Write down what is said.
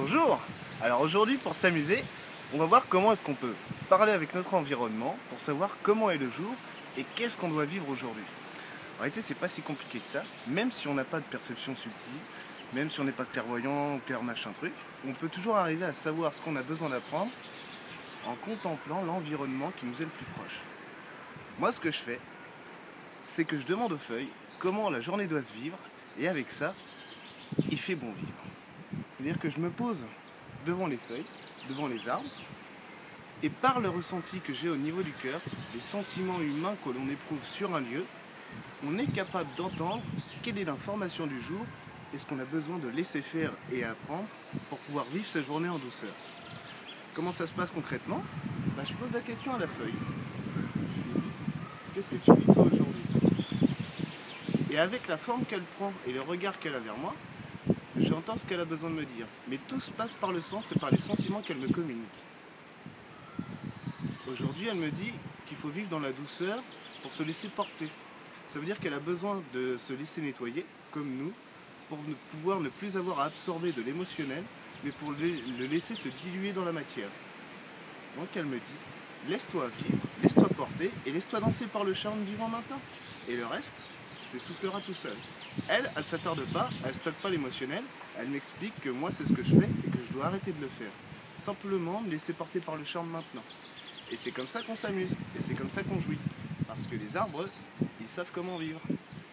Bonjour Alors aujourd'hui pour s'amuser, on va voir comment est-ce qu'on peut parler avec notre environnement pour savoir comment est le jour et qu'est-ce qu'on doit vivre aujourd'hui. En réalité c'est pas si compliqué que ça, même si on n'a pas de perception subtile, même si on n'est pas clairvoyant ou clair machin truc, on peut toujours arriver à savoir ce qu'on a besoin d'apprendre en contemplant l'environnement qui nous est le plus proche. Moi ce que je fais, c'est que je demande aux feuilles comment la journée doit se vivre et avec ça, il fait bon vivre. C'est-à-dire que je me pose devant les feuilles, devant les arbres, et par le ressenti que j'ai au niveau du cœur, les sentiments humains que l'on éprouve sur un lieu, on est capable d'entendre quelle est l'information du jour et ce qu'on a besoin de laisser faire et apprendre pour pouvoir vivre sa journée en douceur. Comment ça se passe concrètement? Ben, Je pose la question à la feuille. Qu'est-ce que tu vis toi aujourd'hui? Et avec la forme qu'elle prend et le regard qu'elle a vers moi, J'entends ce qu'elle a besoin de me dire, mais tout se passe par le centre et par les sentiments qu'elle me communique. Aujourd'hui, elle me dit qu'il faut vivre dans la douceur pour se laisser porter. Ça veut dire qu'elle a besoin de se laisser nettoyer, comme nous, pour ne pouvoir ne plus avoir à absorber de l'émotionnel, mais pour le laisser se diluer dans la matière. Donc elle me dit, laisse-toi vivre, laisse-toi porter et laisse-toi danser par le charme vivant maintenant. Et le reste, s'essoufflera tout seul. Elle, elle s'attarde pas, elle stocke pas l'émotionnel, elle m'explique que moi c'est ce que je fais et que je dois arrêter de le faire. Simplement me laisser porter par le charme maintenant. Et c'est comme ça qu'on s'amuse, et c'est comme ça qu'on jouit. Parce que les arbres, ils savent comment vivre.